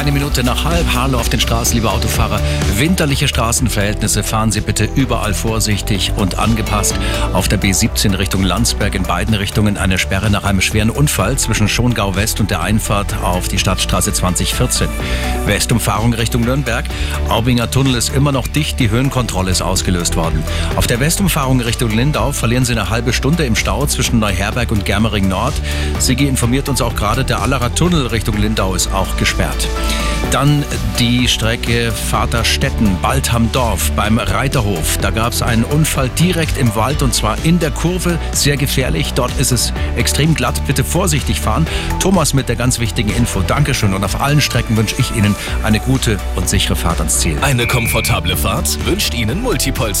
Eine Minute nach halb. Hallo auf den Straßen, liebe Autofahrer. Winterliche Straßenverhältnisse. Fahren Sie bitte überall vorsichtig und angepasst. Auf der B17 Richtung Landsberg in beiden Richtungen eine Sperre nach einem schweren Unfall zwischen Schongau West und der Einfahrt auf die Stadtstraße 2014. Westumfahrung Richtung Nürnberg. Aubinger Tunnel ist immer noch dicht. Die Höhenkontrolle ist ausgelöst worden. Auf der Westumfahrung Richtung Lindau verlieren Sie eine halbe Stunde im Stau zwischen Neuherberg und Germering Nord. Sigi informiert uns auch gerade, der Allerer Tunnel Richtung Lindau ist auch gesperrt. Dann die Strecke Vaterstetten, Baldham-Dorf beim Reiterhof. Da gab es einen Unfall direkt im Wald und zwar in der Kurve. Sehr gefährlich. Dort ist es extrem glatt. Bitte vorsichtig fahren. Thomas mit der ganz wichtigen Info. Dankeschön. Und auf allen Strecken wünsche ich Ihnen eine gute und sichere Fahrt ans Ziel. Eine komfortable Fahrt wünscht Ihnen Multipolster.